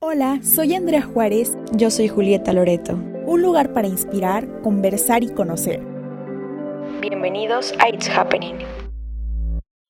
Hola, soy Andrea Juárez. Yo soy Julieta Loreto. Un lugar para inspirar, conversar y conocer. Bienvenidos a It's Happening.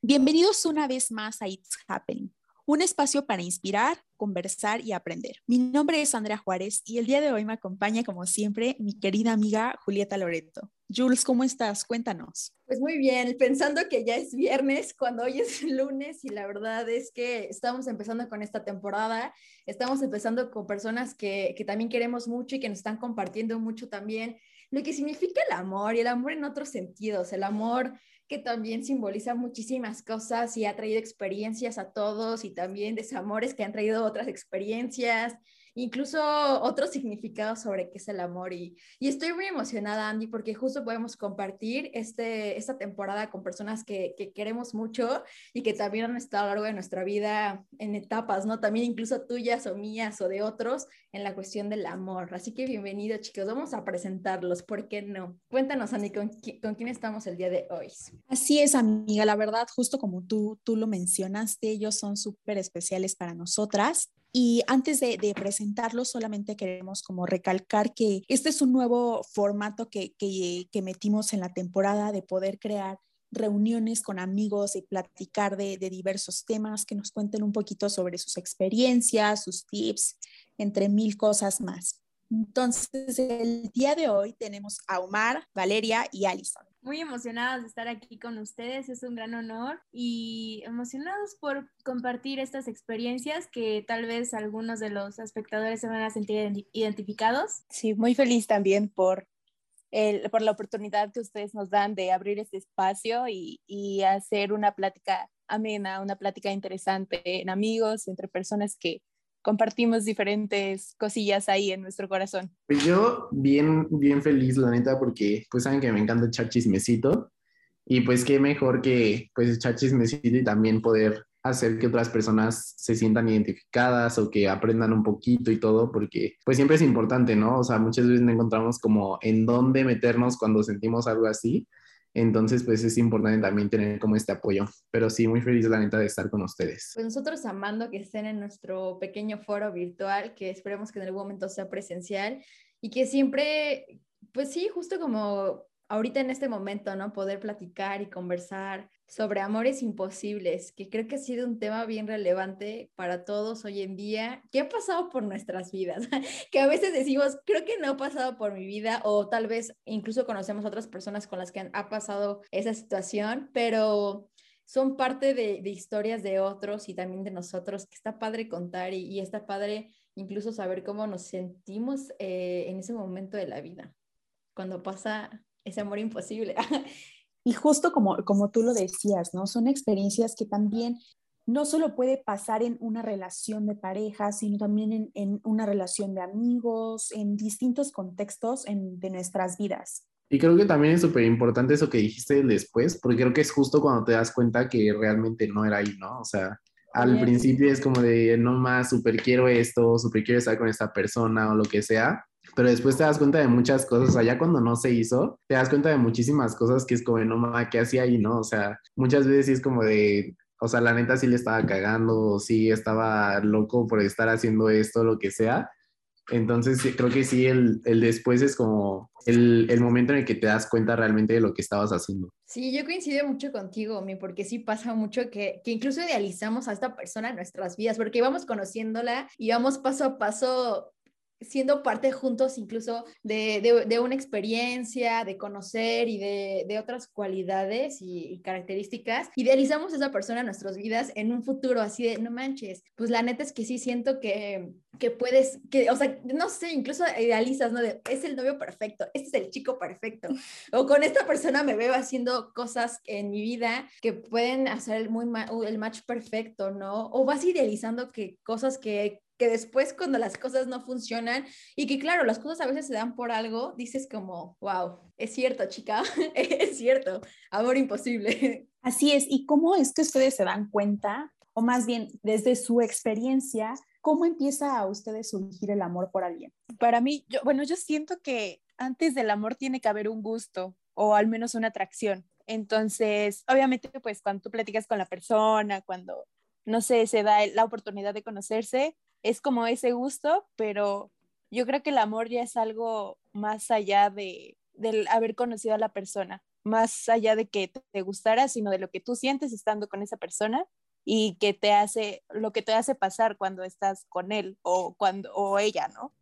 Bienvenidos una vez más a It's Happening, un espacio para inspirar, conversar y aprender. Mi nombre es Andrea Juárez y el día de hoy me acompaña, como siempre, mi querida amiga Julieta Loreto. Jules, ¿cómo estás? Cuéntanos. Pues muy bien, pensando que ya es viernes, cuando hoy es lunes y la verdad es que estamos empezando con esta temporada, estamos empezando con personas que, que también queremos mucho y que nos están compartiendo mucho también lo que significa el amor y el amor en otros sentidos, el amor que también simboliza muchísimas cosas y ha traído experiencias a todos y también desamores que han traído otras experiencias incluso otros significados sobre qué es el amor. Y, estoy muy emocionada, Andy, porque justo podemos compartir este, esta temporada con personas que, que, queremos mucho y que también han estado a lo largo de nuestra vida en etapas, ¿no? También incluso tuyas o mías o de otros en la cuestión del amor. Así que bienvenido, chicos. Vamos a presentarlos, ¿por qué no? Cuéntanos, Andy, ¿con, con quién estamos el día de hoy? Así es, amiga. La verdad, justo como tú, tú lo mencionaste, ellos son súper especiales para nosotras. Y antes de, presentarlo, solamente queremos como recalcar que este es un nuevo formato que, que, metimos en la temporada de poder crear reuniones con amigos y platicar de, diversos temas, que nos cuenten un poquito sobre sus experiencias, sus tips, entre mil cosas más. Entonces, el día de hoy tenemos a Omar, Valeria y Alison muy emocionados de estar aquí con ustedes, es un gran honor y emocionados por compartir estas experiencias que tal vez algunos de los espectadores se van a sentir identificados. Sí, muy feliz también por, el, por la oportunidad que ustedes nos dan de abrir este espacio y, y hacer una plática amena, una plática interesante en amigos, entre personas que compartimos diferentes cosillas ahí en nuestro corazón. Pues yo bien, bien feliz, la neta, porque pues saben que me encanta echar chismecito y pues qué mejor que pues echar chismecito y también poder hacer que otras personas se sientan identificadas o que aprendan un poquito y todo, porque pues siempre es importante, ¿no? O sea, muchas veces no encontramos como en dónde meternos cuando sentimos algo así entonces, pues es importante también tener como este apoyo. Pero sí, muy feliz la neta de estar con ustedes. Pues nosotros amando que estén en nuestro pequeño foro virtual, que esperemos que en algún momento sea presencial y que siempre, pues sí, justo como ahorita en este momento, ¿no? Poder platicar y conversar sobre amores imposibles, que creo que ha sido un tema bien relevante para todos hoy en día, que ha pasado por nuestras vidas, que a veces decimos, creo que no ha pasado por mi vida, o tal vez incluso conocemos otras personas con las que ha pasado esa situación, pero son parte de, de, historias de otros y también de nosotros, que está padre contar y, y está padre incluso saber cómo nos sentimos eh, en ese momento de la vida, cuando pasa ese amor imposible. Y justo como, como tú lo decías, ¿no? Son experiencias que también no solo puede pasar en una relación de pareja, sino también en, en una relación de amigos, en distintos contextos en, de nuestras vidas. Y creo que también es súper importante eso que dijiste después, porque creo que es justo cuando te das cuenta que realmente no era ahí, ¿no? O sea, al principio es como de, no más, súper quiero esto, súper quiero estar con esta persona o lo que sea, pero después te das cuenta de muchas cosas, ya cuando no se hizo, te das cuenta de muchísimas cosas que es como, no mames, ¿qué hacía ahí, no? O sea, muchas veces sí es como de, o sea, la neta sí le estaba cagando, sí estaba loco por estar haciendo esto, lo que sea. Entonces, creo que sí, el, el después es como el, el, momento en el que te das cuenta realmente de lo que estabas haciendo. Sí, yo coincido mucho contigo, mi, porque sí pasa mucho que, que incluso idealizamos a esta persona en nuestras vidas, porque íbamos conociéndola y vamos paso a paso siendo parte juntos incluso de, de, de, una experiencia, de conocer y de, de otras cualidades y, y, características, idealizamos a esa persona en nuestras vidas en un futuro así de, no manches, pues la neta es que sí siento que, que puedes, que, o sea, no sé, incluso idealizas, ¿no? De, es el novio perfecto, este es el chico perfecto, o con esta persona me veo haciendo cosas en mi vida que pueden hacer el, muy el match perfecto, ¿no? O vas idealizando que cosas que que después cuando las cosas no funcionan y que claro, las cosas a veces se dan por algo, dices como, wow, es cierto, chica, es cierto, amor imposible. Así es, ¿y cómo es que ustedes se dan cuenta, o más bien desde su experiencia, cómo empieza a ustedes surgir el amor por alguien? Para mí, yo, bueno, yo siento que antes del amor tiene que haber un gusto o al menos una atracción. Entonces, obviamente, pues cuando tú platicas con la persona, cuando, no sé, se da la oportunidad de conocerse, es como ese gusto, pero yo creo que el amor ya es algo más allá de del haber conocido a la persona, más allá de que te gustara, sino de lo que tú sientes estando con esa persona y que te hace lo que te hace pasar cuando estás con él o cuando o ella, ¿no?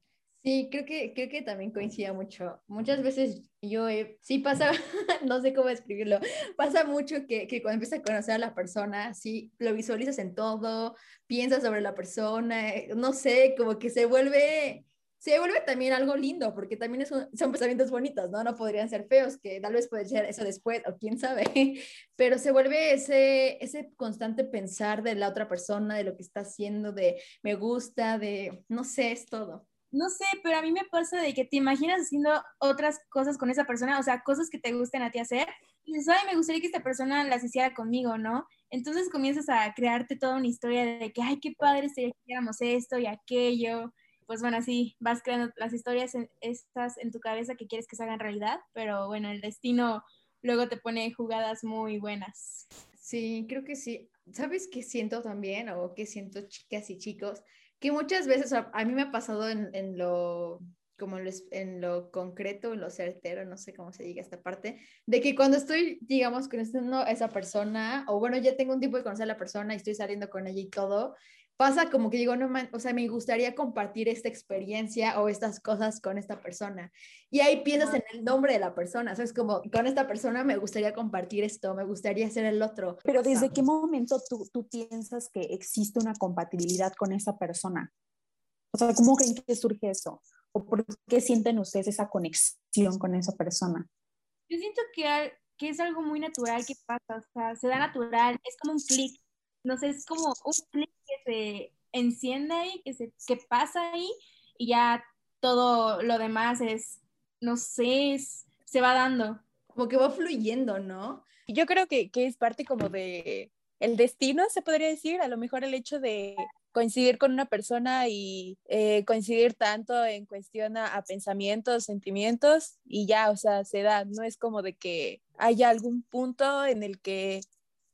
Sí, creo que, creo que también coincide mucho. Muchas veces yo sí pasa, no sé cómo describirlo, pasa mucho que, que, cuando empiezas a conocer a la persona, sí, lo visualizas en todo, piensas sobre la persona, eh, no sé, como que se vuelve, se vuelve también algo lindo, porque también es son pensamientos bonitos, ¿no? No podrían ser feos, que tal vez puede ser eso después, o quién sabe, pero se vuelve ese, ese constante pensar de la otra persona, de lo que está haciendo, de me gusta, de, no sé, es todo no sé, pero a mí me pasa de que te imaginas haciendo otras cosas con esa persona, o sea, cosas que te gusten a ti hacer, y dices, ay, me gustaría que esta persona las hiciera conmigo, ¿no? Entonces comienzas a crearte toda una historia de que, ay, qué padre sería que hiciéramos esto y aquello. Pues bueno, así vas creando las historias en, estas en tu cabeza que quieres que se hagan realidad, pero bueno, el destino luego te pone jugadas muy buenas. Sí, creo que sí. ¿Sabes qué siento también o qué siento chicas y chicos? Muchas veces a, mí me ha pasado en, en lo como en lo concreto, en lo certero, no sé cómo se diga esta parte, de que cuando estoy, digamos, conociendo a esa persona, o bueno, ya tengo un tiempo de conocer a la persona y estoy saliendo con ella y todo, pasa como que digo, no, man, o sea, me gustaría compartir esta experiencia o estas cosas con esta persona. Y ahí piensas en el nombre de la persona, o sea, es como, con esta persona me gustaría compartir esto, me gustaría hacer el otro. Pero ¿desde qué momento tú, tú piensas que existe una compatibilidad con esa persona? O sea, ¿cómo creen que surge eso? ¿O por qué sienten ustedes esa conexión con esa persona? Yo siento que, que es algo muy natural que pasa, o sea, se da natural, es como un clic no sé, es como un clic que se enciende ahí, que, se, que pasa ahí y ya todo lo demás es, no sé, se va dando. Como que va fluyendo, ¿no? Yo creo que, que es parte como de el destino, se podría decir, a lo mejor el hecho de coincidir con una persona y eh, coincidir tanto en cuestión a, a, pensamientos, sentimientos y ya, o sea, se da, no es como de que haya algún punto en el que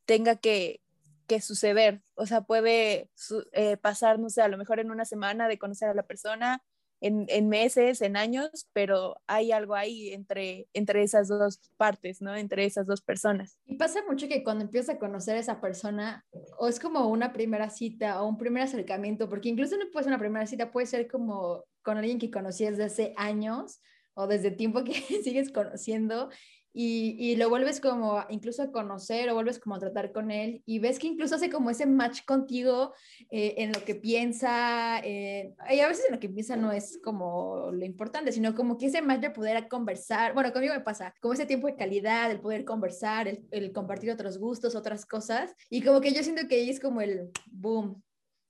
tenga que, que suceder. O sea, puede eh, pasar, no sé, a lo mejor en una semana de conocer a la persona, en, en, meses, en años, pero hay algo ahí entre, entre esas dos partes, ¿no? Entre esas dos personas. Y pasa mucho que cuando empiezas a conocer a esa persona, o es como una primera cita o un primer acercamiento, porque incluso no puede una primera cita, puede ser como con alguien que conocías desde hace años o desde tiempo que sigues conociendo y, y, lo vuelves como incluso a conocer o vuelves como a tratar con él y ves que incluso hace como ese match contigo eh, en lo que piensa, eh, y a veces en lo que piensa no es como lo importante, sino como que ese match de poder conversar, bueno, conmigo me pasa, como ese tiempo de calidad, el poder conversar, el, el compartir otros gustos, otras cosas, y como que yo siento que ahí es como el boom,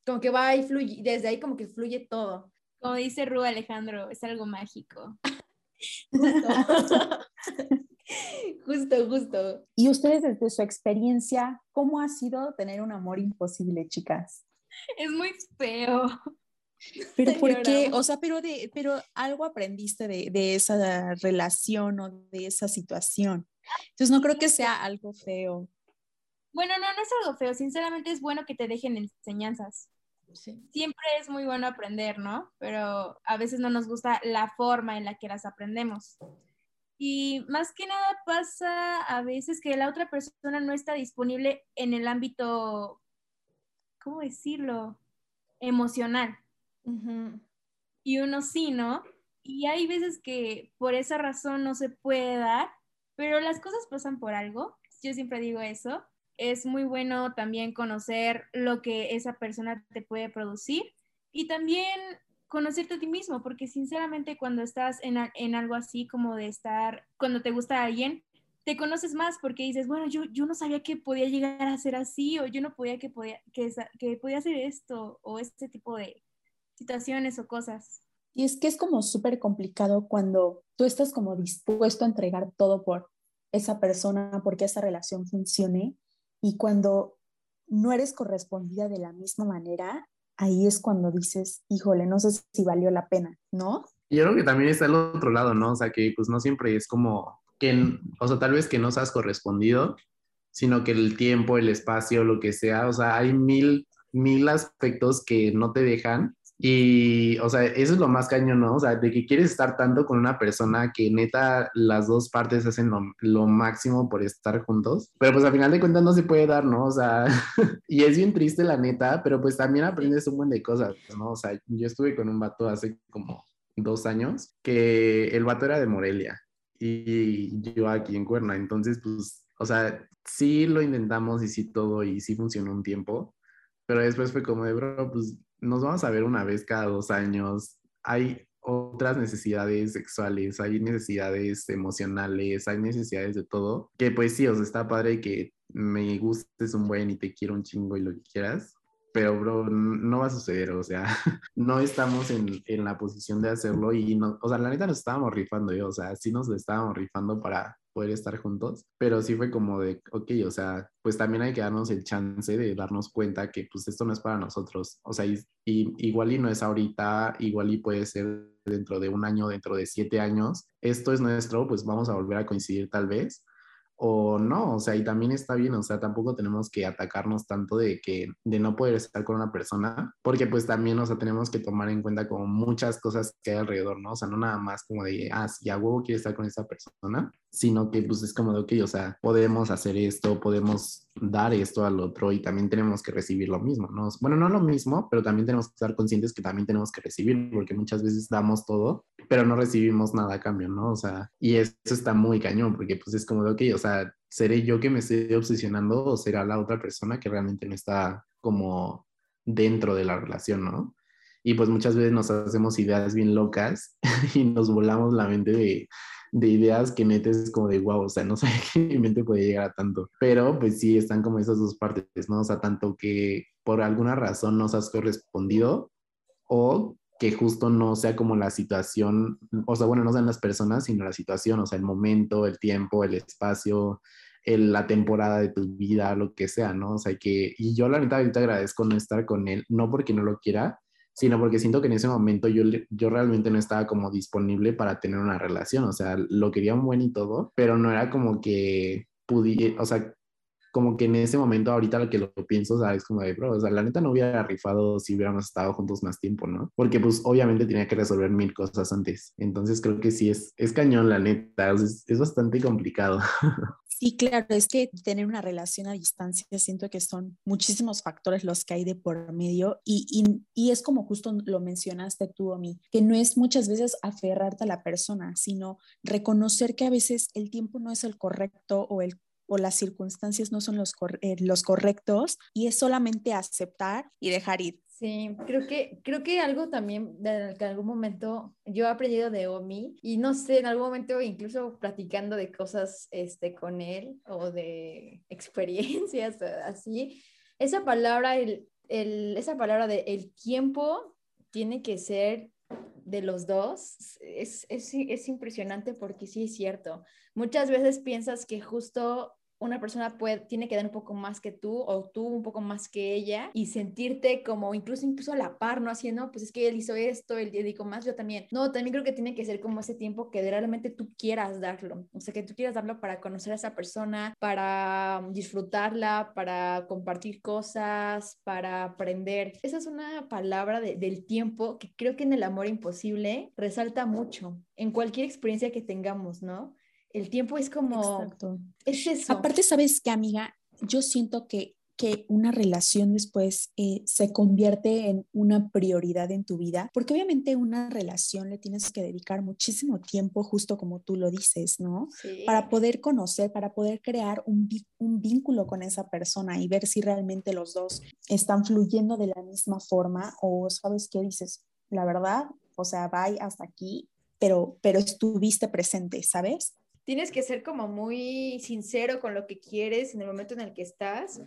como que va y fluye, desde ahí como que fluye todo. Como dice Ru Alejandro, es algo mágico. Justo, justo. Y ustedes desde su experiencia, ¿cómo ha sido tener un amor imposible, chicas? Es muy feo. Pero ¿por qué? O sea, pero, de, pero algo aprendiste de, de, esa relación o de esa situación. Entonces no creo que sea algo feo. Bueno, no, no es algo feo. Sinceramente es bueno que te dejen enseñanzas. Sí. Siempre es muy bueno aprender, ¿no? Pero a veces no nos gusta la forma en la que las aprendemos. Y más que nada pasa a veces que la otra persona no está disponible en el ámbito, ¿cómo decirlo? Emocional. Y uno sí, ¿no? Y hay veces que por esa razón no se puede dar, pero las cosas pasan por algo. Yo siempre digo eso. Es muy bueno también conocer lo que esa persona te puede producir y también conocerte a ti mismo, porque sinceramente cuando estás en, en, algo así como de estar, cuando te gusta alguien, te conoces más porque dices, bueno, yo, yo no sabía que podía llegar a ser así, o yo no podía que podía, que, que podía hacer esto, o este tipo de situaciones o cosas. Y es que es como súper complicado cuando tú estás como dispuesto a entregar todo por esa persona, porque esa relación funcione, y cuando no eres correspondida de la misma manera, ahí es cuando dices, híjole, no sé si valió la pena, ¿no? Yo creo que también está el otro lado, ¿no? O sea, que pues no siempre es como que, o sea, tal vez que no seas correspondido, sino que el tiempo, el espacio, lo que sea, o sea, hay mil, mil aspectos que no te dejan Y, o sea, eso es lo más cañón, ¿no? O sea, de que quieres estar tanto con una persona que neta las dos partes hacen lo, lo máximo por estar juntos, pero pues al final de cuentas no se puede dar, ¿no? O sea, y es bien triste la neta, pero pues también aprendes un buen de cosas, ¿no? O sea, yo estuve con un vato hace como dos años, que el vato era de Morelia y yo aquí en Cuerna, entonces pues, o sea, sí lo intentamos y sí todo y sí funcionó un tiempo, pero después fue como de, bro, pues nos vamos a ver una vez cada dos años, hay otras necesidades sexuales, hay necesidades emocionales, hay necesidades de todo, que pues sí, o sea, está padre que me gustes un buen y te quiero un chingo y lo que quieras, pero bro, no va a suceder, o sea, no estamos en, en, la posición de hacerlo y, no, o sea, la neta nos estábamos rifando, yo, o sea, sí nos estábamos rifando para poder estar juntos, pero sí fue como de, ok, o sea, pues también hay que darnos el chance de darnos cuenta que pues esto no es para nosotros, o sea, y, y, igual y no es ahorita, igual y puede ser dentro de un año, dentro de siete años, esto es nuestro, pues vamos a volver a coincidir tal vez, o no, o sea, y también está bien, o sea, tampoco tenemos que atacarnos tanto de que, de no poder estar con una persona, porque pues también, o sea, tenemos que tomar en cuenta como muchas cosas que hay alrededor, ¿no? O sea, no nada más como de, ah, si a huevo quiere estar con esa persona, sino que pues es como de, ok, o sea, podemos hacer esto, podemos dar esto al otro y también tenemos que recibir lo mismo, ¿no? Bueno, no lo mismo, pero también tenemos que estar conscientes que también tenemos que recibir, porque muchas veces damos todo, pero no recibimos nada a cambio, ¿no? O sea, y eso está muy cañón, porque pues es como de, ok, o sea, ¿seré yo que me estoy obsesionando o será la otra persona que realmente no está como dentro de la relación, ¿no? Y pues muchas veces nos hacemos ideas bien locas y nos volamos la mente de de ideas que metes como de wow, o sea, no sé que mi mente puede llegar a tanto, pero pues sí están como esas dos partes, ¿no? O sea, tanto que por alguna razón no has correspondido o que justo no sea como la situación, o sea, bueno, no sean las personas, sino la situación, o sea, el momento, el tiempo, el espacio, el, la temporada de tu vida, lo que sea, ¿no? O sea, que, y yo la neta ahorita agradezco no estar con él, no porque no lo quiera, sino porque siento que en ese momento yo, yo realmente no estaba como disponible para tener una relación, o sea, lo quería un buen y todo, pero no era como que pudiera, o sea, como que en ese momento ahorita lo que lo pienso, ¿sabes? Como de, bro, o sea, la neta no hubiera rifado si hubiéramos estado juntos más tiempo, ¿no? Porque pues obviamente tenía que resolver mil cosas antes, entonces creo que sí es, es cañón, la neta, es, es bastante complicado. Sí, claro, es que tener una relación a distancia, siento que son muchísimos factores los que hay de por medio y, y, y es como justo lo mencionaste tú a mí, que no es muchas veces aferrarte a la persona, sino reconocer que a veces el tiempo no es el correcto o el o las circunstancias no son los, eh, los correctos y es solamente aceptar y dejar ir. Sí, creo que, creo que algo también de que algún momento yo he aprendido de Omi y no sé, en algún momento incluso platicando de cosas este, con él o de experiencias así, esa palabra, el, el, esa palabra de el tiempo tiene que ser de los dos es, es, es impresionante porque sí es cierto. Muchas veces piensas que justo una persona puede, tiene que dar un poco más que tú o tú un poco más que ella y sentirte como incluso incluso a la par, ¿no? Haciendo, pues es que él hizo esto, él dedicó más, yo también. No, también creo que tiene que ser como ese tiempo que realmente tú quieras darlo, o sea, que tú quieras darlo para conocer a esa persona, para disfrutarla, para compartir cosas, para aprender. Esa es una palabra del tiempo que creo que en el amor imposible resalta mucho en cualquier experiencia que tengamos, ¿no? El tiempo es como... Exacto. Es eso. Aparte, ¿sabes qué, amiga? Yo siento que, que una relación después eh, se convierte en una prioridad en tu vida, porque obviamente una relación le tienes que dedicar muchísimo tiempo, justo como tú lo dices, ¿no? Para poder conocer, para poder crear un, un vínculo con esa persona y ver si realmente los dos están fluyendo de la misma forma o sabes qué dices, la verdad, o sea, bye hasta aquí, pero, pero estuviste presente, ¿sabes? Tienes que ser como muy sincero con lo que quieres en el momento en el que estás,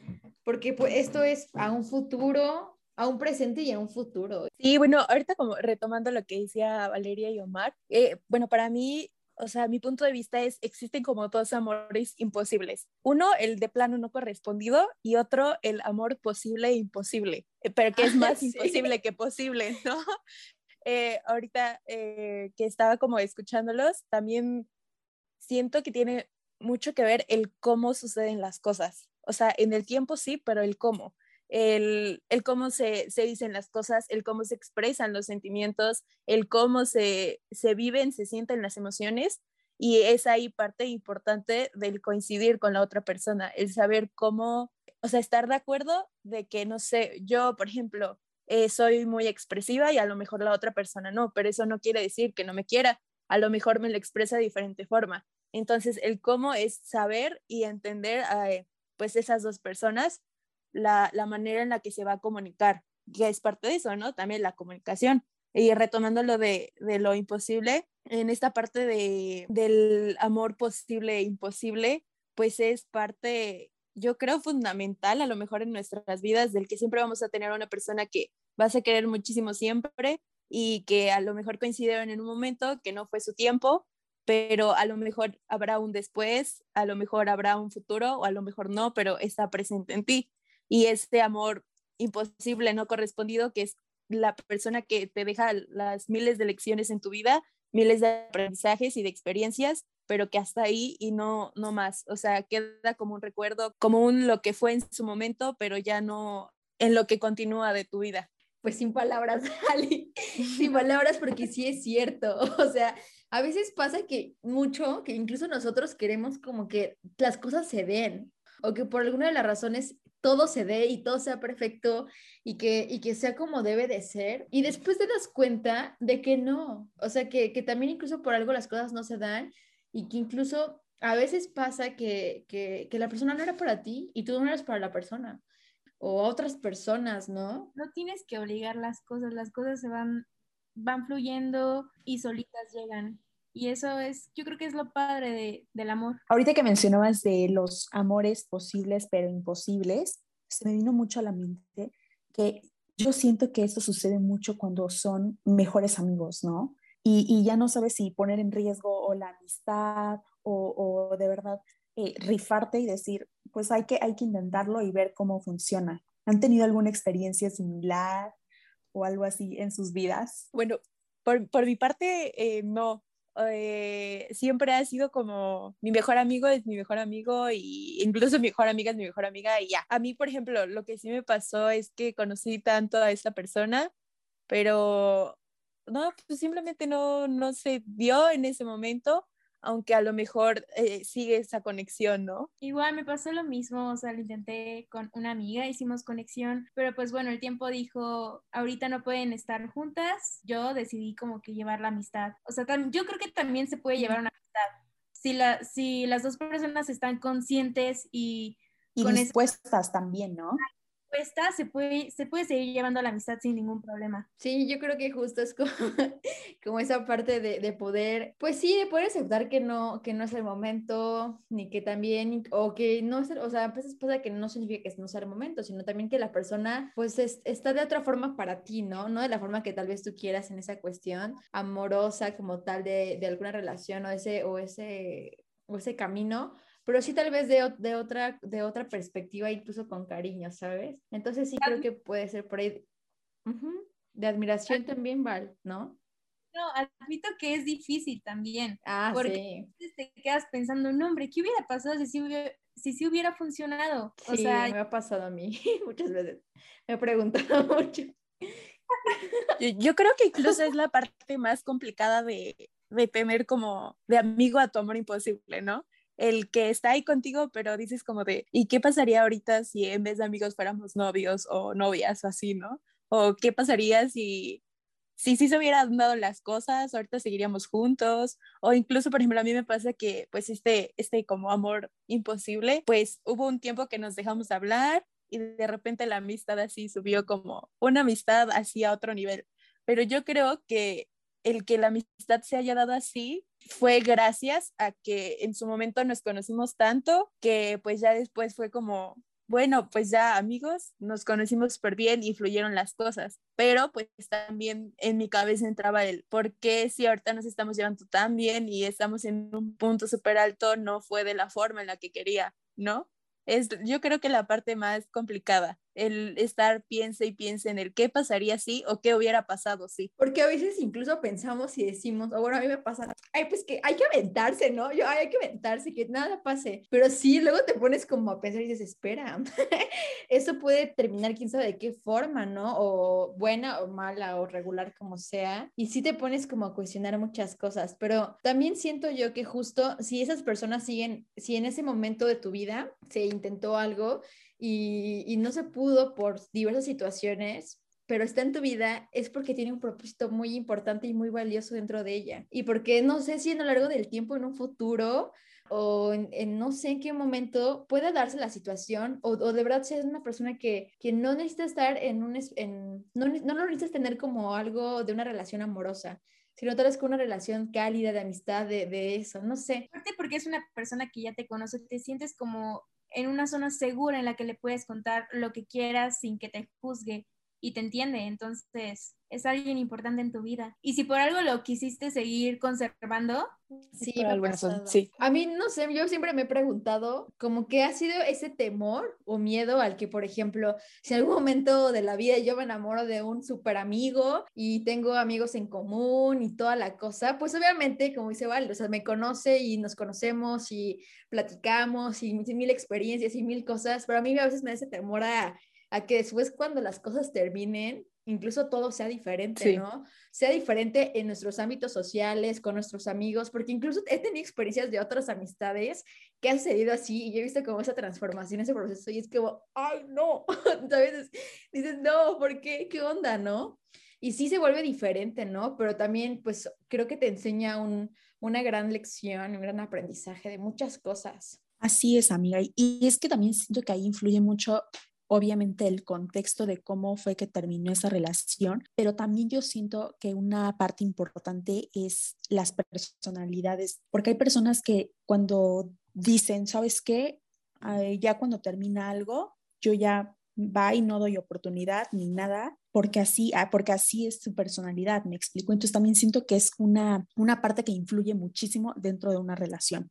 porque pues, esto es a un futuro, a un presente y a un futuro. Sí, bueno, ahorita como retomando lo que decía Valeria y Omar, eh, bueno, para mí, o sea, mi punto de vista es, existen como dos amores imposibles. Uno, el de plano no correspondido y otro, el amor posible e imposible, eh, pero que es más imposible que posible, ¿no? Eh, ahorita que estaba como escuchándolos, también siento que tiene mucho que ver el cómo suceden las cosas. O sea, en el tiempo sí, pero el cómo. el, el cómo se, se, dicen las cosas, el cómo se expresan los sentimientos, el cómo se, se viven, se sienten las emociones. Y es ahí parte importante del coincidir con la otra persona, el saber cómo, o sea, estar de acuerdo de que, no sé, yo, por ejemplo, eh, soy muy expresiva y a lo mejor la otra persona no, pero eso no quiere decir que no me quiera, a lo mejor me lo expresa de diferente forma. Entonces, el cómo es saber y entender eh, pues esas dos personas la, manera en la que se va a comunicar, que es parte de eso, ¿no? También la comunicación. Y retomando lo de, lo imposible, en esta parte de, del amor posible e imposible, pues es parte, yo creo, fundamental a lo mejor en nuestras vidas, del que siempre vamos a tener una persona que vas a querer muchísimo siempre y que a lo mejor coincidieron en un momento que no fue su tiempo, pero a lo mejor habrá un después, a lo mejor habrá un futuro o a lo mejor no, pero está presente en ti y este amor imposible, no correspondido, que es la persona que te deja las miles de lecciones en tu vida, miles de aprendizajes y de experiencias, pero que hasta ahí y no, no más. O sea, queda como un recuerdo, como un lo que fue en su momento, pero ya no en lo que continúa de tu vida. Pues sin palabras, Ali, sin palabras porque sí es cierto. O sea, a veces pasa que mucho, que incluso nosotros queremos como que las cosas se den o que por alguna de las razones todo se dé y todo sea perfecto y que, y que sea como debe de ser. Y después te das cuenta de que no, o sea, que, que también incluso por algo las cosas no se dan y que incluso a veces pasa que, que, que la persona no era para ti y tú no eres para la persona o a otras personas, ¿no? No tienes que obligar las cosas, las cosas se van, van fluyendo y solitas llegan. Y eso es, yo creo que es lo padre de, del amor. Ahorita que mencionabas de los amores posibles pero imposibles, se me vino mucho a la mente que yo siento que esto sucede mucho cuando son mejores amigos, ¿no? Y, y ya no sabes si poner en riesgo o la amistad o, o de verdad eh, rifarte y decir, pues hay que, hay que intentarlo y ver cómo funciona. ¿Han tenido alguna experiencia similar o algo así en sus vidas? Bueno, por, por mi parte, eh, no. Eh, siempre ha sido como mi mejor amigo es mi mejor amigo y incluso mi mejor amiga es mi mejor amiga y ya. A mí, por ejemplo, lo que sí me pasó es que conocí tanto a esta persona, pero no, pues simplemente no, no se dio en ese momento aunque a lo mejor eh, sigue esa conexión, ¿no? Igual me pasó lo mismo, o sea, lo intenté con una amiga, hicimos conexión, pero pues bueno, el tiempo dijo, ahorita no pueden estar juntas, yo decidí como que llevar la amistad. O sea, yo creo que también se puede llevar una amistad. Si, la, si las dos personas están conscientes y... Y dispuestas también, ¿no? Está, se puede, se puede seguir llevando la amistad sin ningún problema. Sí, yo creo que justo es como, como esa parte de, de, poder, pues sí, de poder aceptar que no, que no es el momento, ni que también, o que no es, o sea, pues pasa que no significa que no sea el momento, sino también que la persona, pues está de otra forma para ti, ¿no? No de la forma que tal vez tú quieras en esa cuestión amorosa como tal de, de alguna relación o ese, o ese, o ese camino, pero sí tal vez de, de, otra, de otra perspectiva, incluso con cariño, ¿sabes? Entonces sí creo que puede ser por ahí. De admiración también, Val, ¿no? No, admito que es difícil también. Ah, porque te quedas pensando, no, hombre, ¿qué hubiera pasado si sí hubiera, si hubiera funcionado? Sí, me ha pasado a mí muchas veces. Me he preguntado mucho. Yo, yo, creo que incluso es la parte más complicada de, de tener como de amigo a tu amor imposible, ¿no? El que está ahí contigo, pero dices como de, ¿y qué pasaría ahorita si en vez de amigos fuéramos novios o novias o así, ¿no? O qué pasaría si si sí se hubieran dado las cosas, ahorita seguiríamos juntos, o incluso, por ejemplo, a mí me pasa que, pues, este, este como amor imposible, pues hubo un tiempo que nos dejamos de hablar y de repente la amistad así subió como una amistad así a otro nivel. Pero yo creo que el que la amistad se haya dado así fue gracias a que en su momento nos conocimos tanto que pues ya después fue como, bueno, pues ya amigos, nos conocimos súper bien y fluyeron las cosas, pero pues también en mi cabeza entraba el, ¿por qué si ahorita nos estamos llevando tan bien y estamos en un punto súper alto, no fue de la forma en la que quería, ¿no? Es, yo creo que la parte más complicada el estar piense y piense en el qué pasaría si o qué hubiera pasado si. Porque a veces incluso pensamos y decimos, o bueno, a mí me pasa, ay, pues que hay que aventarse, ¿no? Yo, ay, hay que aventarse, que nada pase. Pero sí, luego te pones como a pensar y dices, espera, eso puede terminar quién sabe de qué forma, ¿no? O buena o mala o regular como sea. Y sí te pones como a cuestionar muchas cosas, pero también siento yo que justo si esas personas siguen, si en ese momento de tu vida se intentó algo y, no se pudo por diversas situaciones, pero está en tu vida, es porque tiene un propósito muy importante y muy valioso dentro de ella. Y porque no sé si a lo largo del tiempo, en un futuro, o en, no sé en qué momento pueda darse la situación, o, de verdad seas una persona que, que no necesita estar en un, en, no, no lo necesitas tener como algo de una relación amorosa, sino tal vez con una relación cálida de amistad, de, de eso, no sé. Aparte porque es una persona que ya te conoce, te sientes como en una zona segura en la que le puedes contar lo que quieras sin que te juzgue y te entiende. Entonces, es alguien importante en tu vida. Y si por algo lo quisiste seguir conservando. Sí, sí. A mí, no sé, yo siempre me he preguntado como que ha sido ese temor o miedo al que, por ejemplo, si en algún momento de la vida yo me enamoro de un súper amigo y tengo amigos en común y toda la cosa, pues obviamente, como dice Val, o sea, me conoce y nos conocemos y platicamos y mil experiencias y mil cosas, pero a mí a veces me da ese temor a a que después cuando las cosas terminen, incluso todo sea diferente, ¿no? Sea diferente en nuestros ámbitos sociales, con nuestros amigos, porque incluso he tenido experiencias de otras amistades que han sucedido así y yo he visto como esa transformación, ese proceso y es como, ay, no, ¿sabes? Dices, no, ¿por qué? ¿Qué onda, no? Y sí se vuelve diferente, ¿no? Pero también, pues, creo que te enseña un, una gran lección, un gran aprendizaje de muchas cosas. Así es, amiga. Y es que también siento que ahí influye mucho obviamente el contexto de cómo fue que terminó esa relación, pero también yo siento que una parte importante es las personalidades, porque hay personas que cuando dicen, ¿sabes qué? ya cuando termina algo, yo ya va y no doy oportunidad ni nada, porque así, ah, porque así es su personalidad, me explico. Entonces también siento que es una, una parte que influye muchísimo dentro de una relación.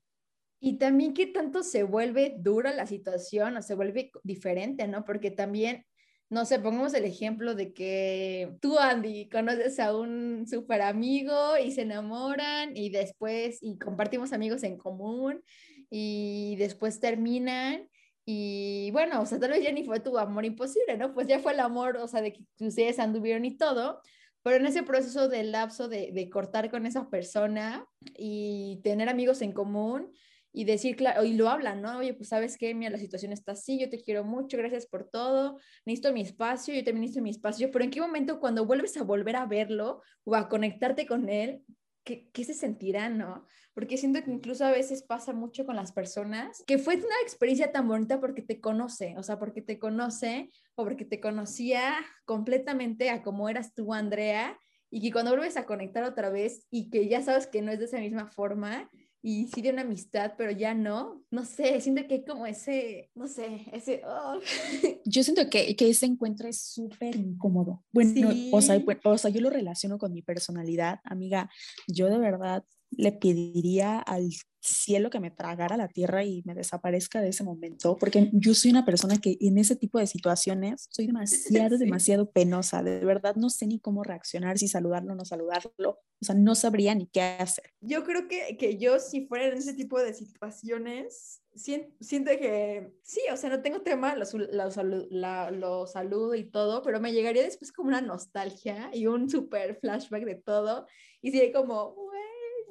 Y también qué tanto se vuelve dura la situación o se vuelve diferente, ¿no? Porque también, no sé, pongamos el ejemplo de que tú, Andy, conoces a un súper amigo y se enamoran y después, y compartimos amigos en común y después terminan. Y bueno, o sea, tal vez ya ni fue tu amor imposible, ¿no? Pues ya fue el amor, o sea, de que ustedes anduvieron y todo, pero en ese proceso del lapso de, de cortar con esa persona y tener amigos en común, y decir, claro, y lo hablan, ¿no? Oye, pues sabes qué, mira, la situación está así, yo te quiero mucho, gracias por todo, necesito mi espacio, yo también necesito mi espacio, pero ¿en qué momento cuando vuelves a volver a verlo o a conectarte con él, qué, qué se sentirá, no? Porque siento que incluso a veces pasa mucho con las personas, que fue una experiencia tan bonita porque te conoce, o sea, porque te conoce o porque te conocía completamente a cómo eras tú, Andrea, y que cuando vuelves a conectar otra vez y que ya sabes que no es de esa misma forma, y sí de una amistad, pero ya no, no sé, siento que hay como ese, no sé, ese... Oh. Yo siento que, que ese encuentro es súper incómodo. Bueno, o, sea, o sea, yo lo relaciono con mi personalidad, amiga, yo de verdad le pediría al cielo que me tragara la tierra y me desaparezca de ese momento, porque yo soy una persona que en ese tipo de situaciones soy demasiado, demasiado penosa, de verdad no sé ni cómo reaccionar, si saludarlo o no saludarlo, o sea, no sabría ni qué hacer. Yo creo que, que yo si fuera en ese tipo de situaciones, siento que sí, o sea, no tengo tema, lo, lo, lo, saludo y todo, pero me llegaría después como una nostalgia y un super flashback de todo. Y sería como,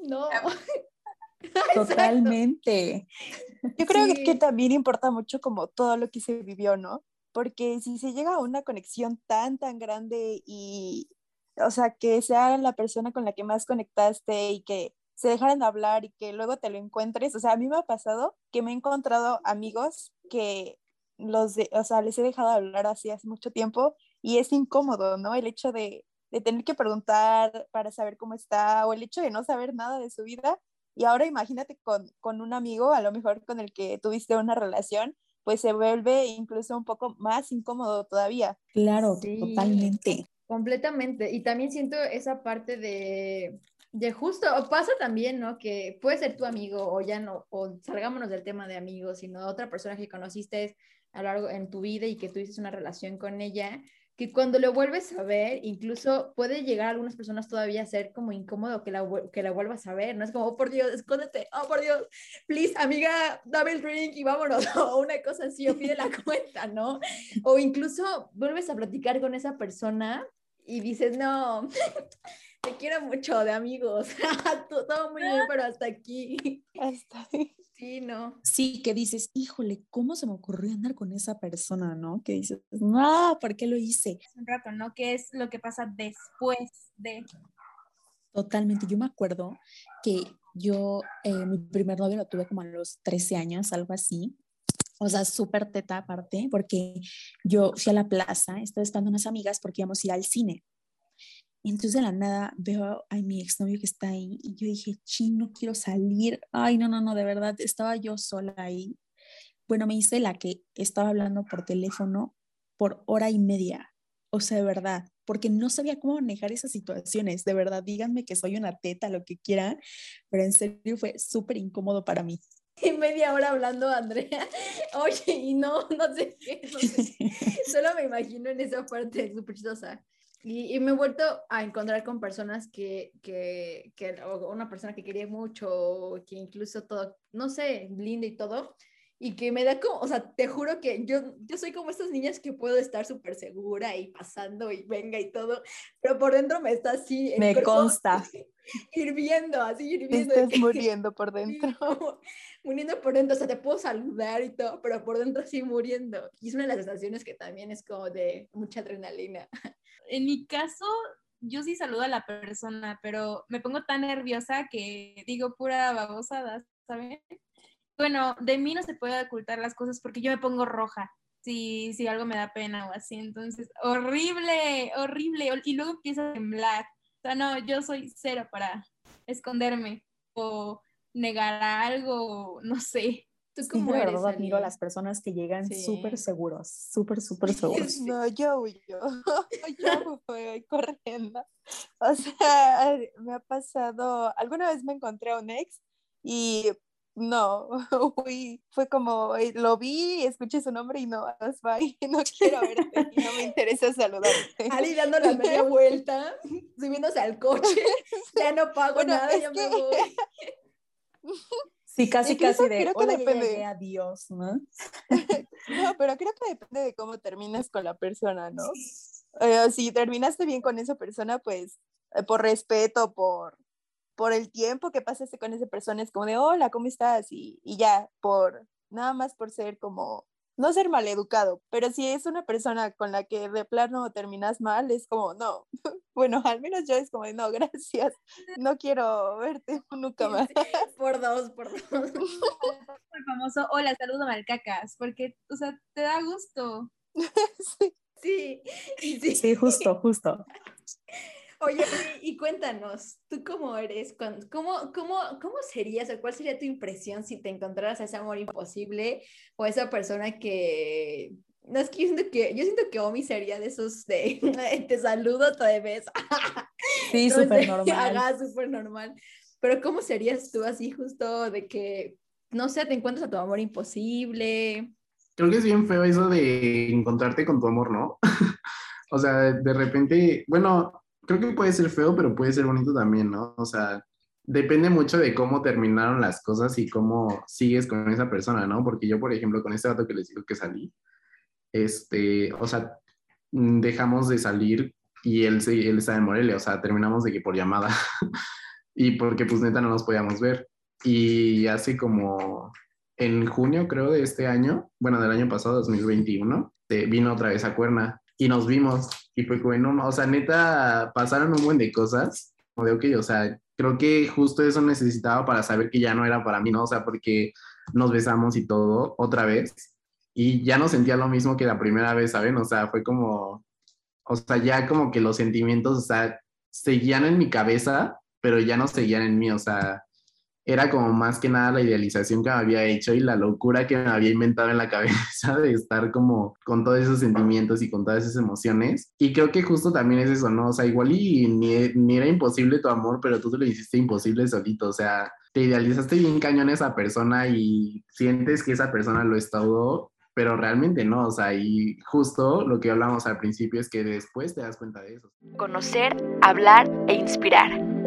no. Totalmente. Yo creo que también importa mucho como todo lo que se vivió, ¿no? Porque si se llega a una conexión tan, tan grande y, o sea, que sea la persona con la que más conectaste y que se dejaran de hablar y que luego te lo encuentres, o sea, a mí me ha pasado que me he encontrado amigos que los, de, o sea, les he dejado de hablar así hace mucho tiempo y es incómodo, ¿no? El hecho de, de tener que preguntar para saber cómo está o el hecho de no saber nada de su vida y ahora imagínate con, con un amigo, a lo mejor con el que tuviste una relación, pues se vuelve incluso un poco más incómodo todavía. Claro, totalmente. Completamente. Y también siento esa parte de, de justo, o pasa también, ¿no? Que puede ser tu amigo o ya no, o salgámonos del tema de amigos, sino otra persona que conociste a lo largo en tu vida y que tuviste una relación con ella, que cuando lo vuelves a ver, incluso puede llegar a algunas personas todavía a ser como incómodo que la, que la vuelvas a ver, ¿no? Es como, oh, por Dios, escóndete, oh, por Dios, please, amiga, dame el drink y vámonos, o una cosa así, o pide la cuenta, ¿no? O incluso vuelves a platicar con esa persona y dices, no, te quiero mucho de amigos, todo muy bien, pero hasta aquí. Hasta ahí. Sí, no. Sí, que dices, híjole, ¿cómo se me ocurrió andar con esa persona, no? Que dices, no, ¿por qué lo hice? Un rato, ¿no? ¿Qué es lo que pasa después de? Totalmente. Yo me acuerdo que yo, eh, mi primer novio lo tuve como a los 13 años, algo así. O sea, súper teta aparte, porque yo fui a la plaza, estaba esperando unas amigas porque íbamos a ir al cine. Entonces de la nada veo a mi exnovio que está ahí y yo dije, ching, no quiero salir. Ay, no, no, no, de verdad, estaba yo sola ahí. Bueno, me hice la que estaba hablando por teléfono por hora y media. O sea, de verdad, porque no sabía cómo manejar esas situaciones. De verdad, díganme que soy una teta, lo que quieran, pero en serio fue súper incómodo para mí. Y media hora hablando, Andrea. Oye, y no, no sé qué, no sé. Solo me imagino en esa parte súper chistosa. Y, y, me he vuelto a encontrar con personas que, que, que, o una persona que quería mucho, que incluso todo, no sé, linda y todo, y que me da como, o sea, te juro que yo, yo soy como estas niñas que puedo estar súper segura y pasando y venga y todo, pero por dentro me está así. me consta. Hirviendo, así hirviendo. Estás muriendo por dentro. muriendo por dentro, o sea, te puedo saludar y todo, pero por dentro así muriendo. Y es una de las sensaciones que también es como de mucha adrenalina en mi caso, yo sí saludo a la persona, pero me pongo tan nerviosa que digo pura babosada, ¿saben? Bueno, de mí no se puede ocultar las cosas porque yo me pongo roja si, si algo me da pena o así. Entonces, horrible, horrible. Y luego empiezo a temblar. O sea, no, yo soy cero para esconderme o negar algo, no sé. ¿Tú cómo eres, verdad admiro a las personas que llegan súper seguros, súper, súper seguros. No, yo huyo, yo voy corriendo. O sea, me ha pasado, alguna vez me encontré a un ex y no, fue como, lo vi, escuché su nombre y no, bye, no quiero verte y no me interesa saludarte. Ali dando la media vuelta, subiéndose al coche, ya no pago nada, ya me voy. Sí, casi, casi de, creo que depende. adiós, ¿no? no, pero creo que depende de cómo terminas con la persona, ¿no? Eh, si terminaste bien con esa persona, pues eh, por respeto, por, por el tiempo que pasaste con esa persona, es como de, hola, ¿cómo estás? Y, y ya, por, nada más por ser como no ser maleducado, pero si es una persona con la que de plano terminas mal, es como, no, bueno, al menos yo es como, no, gracias, no quiero verte nunca más. Por dos, por dos. El famoso, hola, saludo malcacas, porque, o sea, te da gusto. Sí, sí, sí, sí justo, justo. Oye, y cuéntanos, ¿tú cómo eres? ¿Cómo, cómo, cómo serías o cuál sería tu impresión si te encontraras a ese amor imposible o a esa persona que... No, es que yo siento que, yo siento que Omi sería de esos de te saludo otra vez. Sí, súper normal. Haga súper normal. Pero ¿cómo serías tú así justo de que, no sé, te encuentras a tu amor imposible? Creo que es bien feo eso de encontrarte con tu amor, ¿no? o sea, de repente, bueno, creo que puede ser feo, pero puede ser bonito también, ¿no? O sea, depende mucho de cómo terminaron las cosas y cómo sigues con esa persona, ¿no? Porque yo, por ejemplo, con este dato que les digo que salí, este, o sea, mm, dejamos de salir y él, él estaba en Morelia, o sea, terminamos de que por llamada y porque pues neta no nos podíamos ver. Y hace como en junio, creo, de este año, bueno, del año pasado, 2021, vino otra vez a Cuerna y nos vimos y fue como, o sea, neta, pasaron un buen de cosas, de, ok, o sea, creo que justo eso necesitaba para saber que ya no era para mí, ¿no? O sea, porque nos besamos y todo otra vez y ya no sentía lo mismo que la primera vez, ¿saben? O sea, fue como, o sea, ya como que los sentimientos, o sea, seguían en mi cabeza, pero ya no seguían en mí, o sea, era como más que nada la idealización que me había hecho y la locura que me había inventado en la cabeza de estar como con todos esos sentimientos y con todas esas emociones. Y creo que justo también es eso, ¿no? O sea, igual y ni, era imposible tu amor, pero tú te lo hiciste imposible solito, o sea, te idealizaste bien cañón a esa persona y sientes que esa persona lo es todo pero realmente no, o sea, y justo lo que hablamos al principio es que después te das cuenta de eso. Conocer, hablar e inspirar.